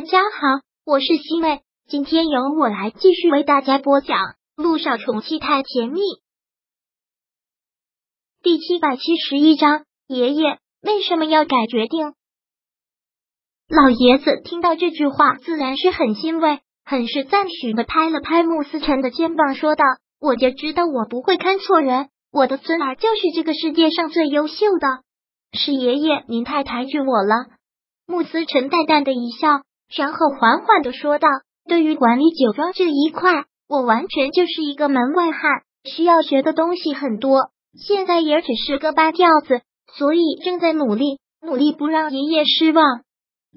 大家好，我是西妹，今天由我来继续为大家播讲《路上宠妻太甜蜜》第七百七十一章。爷爷为什么要改决定？老爷子听到这句话，自然是很欣慰，很是赞许的拍了拍穆思辰的肩膀，说道：“我就知道我不会看错人，我的孙儿就是这个世界上最优秀的。是爷爷您太抬举我了。”穆思辰淡淡的一笑。然后缓缓的说道：“对于管理酒庄这一块，我完全就是一个门外汉，需要学的东西很多。现在也只是个半吊子，所以正在努力，努力不让爷爷失望。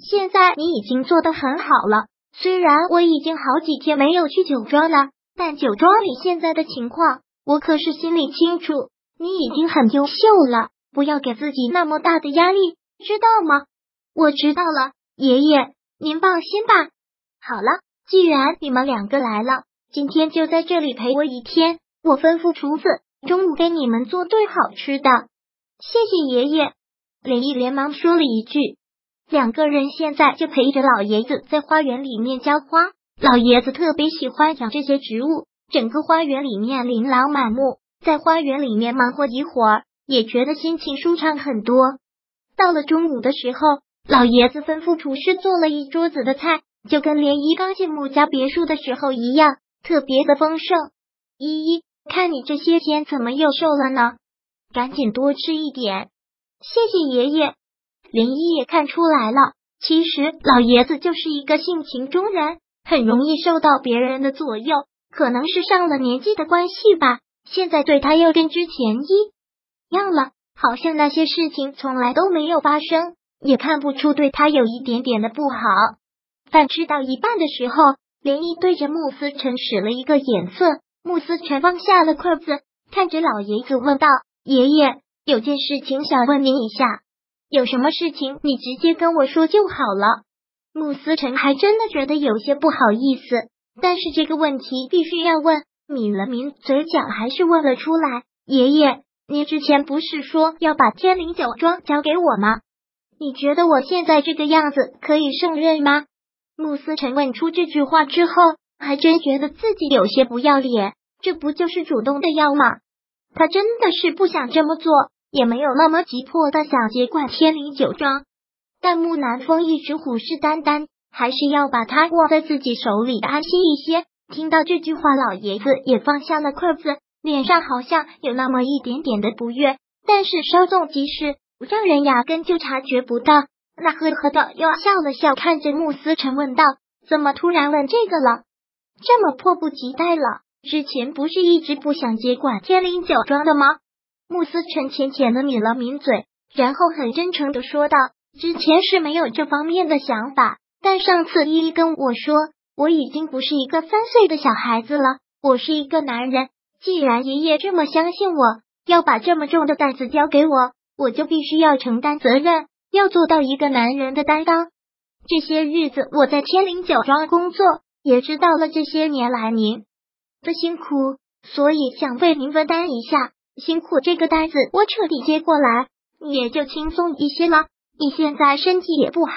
现在你已经做得很好了，虽然我已经好几天没有去酒庄了，但酒庄里现在的情况，我可是心里清楚。你已经很优秀了，不要给自己那么大的压力，知道吗？我知道了，爷爷。”您放心吧。好了，既然你们两个来了，今天就在这里陪我一天。我吩咐厨子中午给你们做顿好吃的。谢谢爷爷。林毅连忙说了一句。两个人现在就陪着老爷子在花园里面浇花。老爷子特别喜欢养这些植物，整个花园里面琳琅满目，在花园里面忙活一会儿，也觉得心情舒畅很多。到了中午的时候。老爷子吩咐厨师做了一桌子的菜，就跟莲姨刚进穆家别墅的时候一样，特别的丰盛。依依，看你这些天怎么又瘦了呢？赶紧多吃一点。谢谢爷爷。莲姨也看出来了，其实老爷子就是一个性情中人，很容易受到别人的左右，可能是上了年纪的关系吧。现在对他又跟之前一样了，好像那些事情从来都没有发生。也看不出对他有一点点的不好。饭吃到一半的时候，连毅对着穆思辰使了一个眼色，穆思辰放下了筷子，看着老爷子问道：“爷爷，有件事情想问您一下，有什么事情你直接跟我说就好了。”穆思辰还真的觉得有些不好意思，但是这个问题必须要问，抿了抿嘴角，还是问了出来：“爷爷，您之前不是说要把天灵酒庄交给我吗？”你觉得我现在这个样子可以胜任吗？穆思成问出这句话之后，还真觉得自己有些不要脸。这不就是主动的要吗？他真的是不想这么做，也没有那么急迫的想接管天灵酒庄。但木南风一直虎视眈眈，还是要把他握在自己手里安心一些。听到这句话，老爷子也放下了筷子，脸上好像有那么一点点的不悦，但是稍纵即逝。让人压根就察觉不到。那呵呵的又笑了笑，看着穆思成问道：“怎么突然问这个了？这么迫不及待了？之前不是一直不想接管天灵酒庄的吗？”穆思成浅浅的抿了抿嘴，然后很真诚的说道：“之前是没有这方面的想法，但上次依依跟我说，我已经不是一个三岁的小孩子了，我是一个男人。既然爷爷这么相信我，要把这么重的担子交给我。”我就必须要承担责任，要做到一个男人的担当。这些日子我在天灵酒庄工作，也知道了这些年来您的辛苦，所以想为您分担一下辛苦这个担子，我彻底接过来，也就轻松一些了。你现在身体也不好，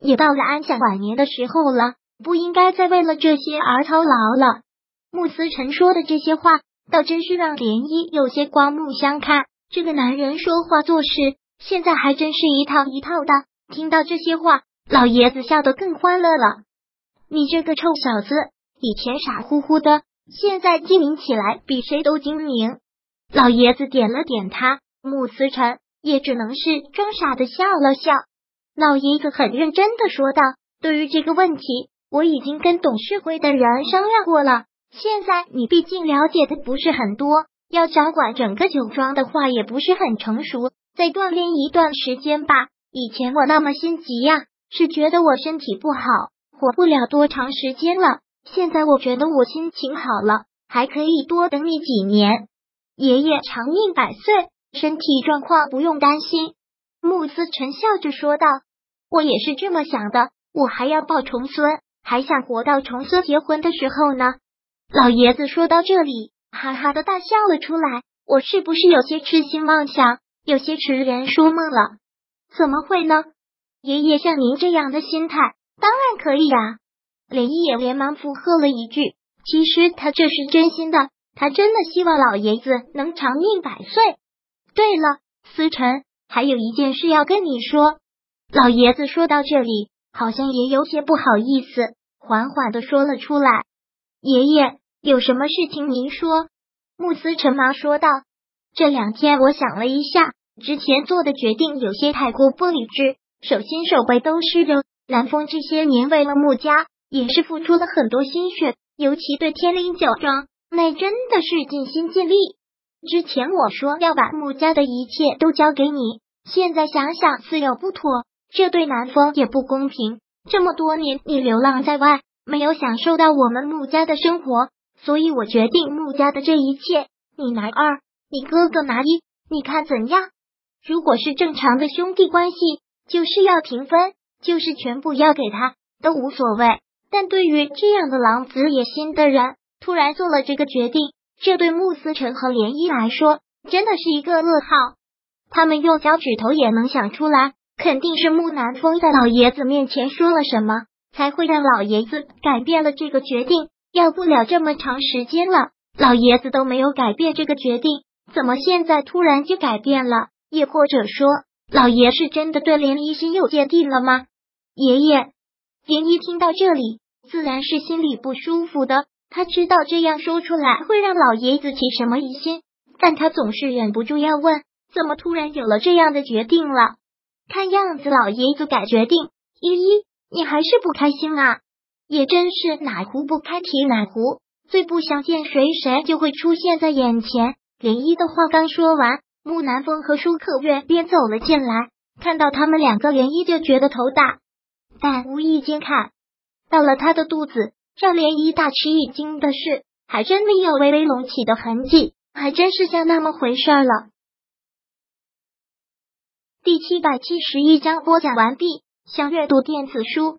也到了安享晚年的时候了，不应该再为了这些而操劳了。穆思成说的这些话，倒真是让涟漪有些刮目相看。这个男人说话做事，现在还真是一套一套的。听到这些话，老爷子笑得更欢乐了。你这个臭小子，以前傻乎乎的，现在精明起来比谁都精明。老爷子点了点他，穆思辰也只能是装傻的笑了笑。老爷子很认真的说道：“对于这个问题，我已经跟董事会的人商量过了。现在你毕竟了解的不是很多。”要掌管整个酒庄的话，也不是很成熟，再锻炼一段时间吧。以前我那么心急呀，是觉得我身体不好，活不了多长时间了。现在我觉得我心情好了，还可以多等你几年。爷爷长命百岁，身体状况不用担心。穆思辰笑着说道：“我也是这么想的，我还要抱重孙，还想活到重孙结婚的时候呢。”老爷子说到这里。哈哈的大笑了出来，我是不是有些痴心妄想，有些痴人说梦了？怎么会呢？爷爷像您这样的心态，当然可以呀。连毅也连忙附和了一句：“其实他这是真心的，他真的希望老爷子能长命百岁。”对了，思辰，还有一件事要跟你说。老爷子说到这里，好像也有些不好意思，缓缓的说了出来：“爷爷，有什么事情您说。”慕斯陈忙说道：“这两天我想了一下，之前做的决定有些太过不理智，手心手背都湿着。蓝风这些年为了穆家。”也是付出了很多心血，尤其对天灵酒庄，那真的是尽心尽力。之前我说要把穆家的一切都交给你，现在想想似有不妥，这对南风也不公平。这么多年你流浪在外，没有享受到我们穆家的生活，所以我决定穆家的这一切，你拿二，你哥哥拿一，你看怎样？如果是正常的兄弟关系，就是要平分，就是全部要给他，都无所谓。但对于这样的狼子野心的人，突然做了这个决定，这对穆思成和涟漪来说真的是一个噩耗。他们用脚趾头也能想出来，肯定是穆南风在老爷子面前说了什么，才会让老爷子改变了这个决定。要不了这么长时间了，老爷子都没有改变这个决定，怎么现在突然就改变了？也或者说，老爷是真的对涟漪心有芥蒂了吗？爷爷。涟漪听到这里，自然是心里不舒服的。他知道这样说出来会让老爷子起什么疑心，但他总是忍不住要问：怎么突然有了这样的决定了？看样子老爷子改决定，依依，你还是不开心啊？也真是哪壶不开提哪壶，最不想见谁，谁就会出现在眼前。涟漪的话刚说完，木南风和舒克月便走了进来，看到他们两个，涟漪就觉得头大。但无意间看到了他的肚子，让涟漪大吃一惊的是，还真没有微微隆起的痕迹，还真是像那么回事了。第七百七十一章播讲完毕。想阅读电子书，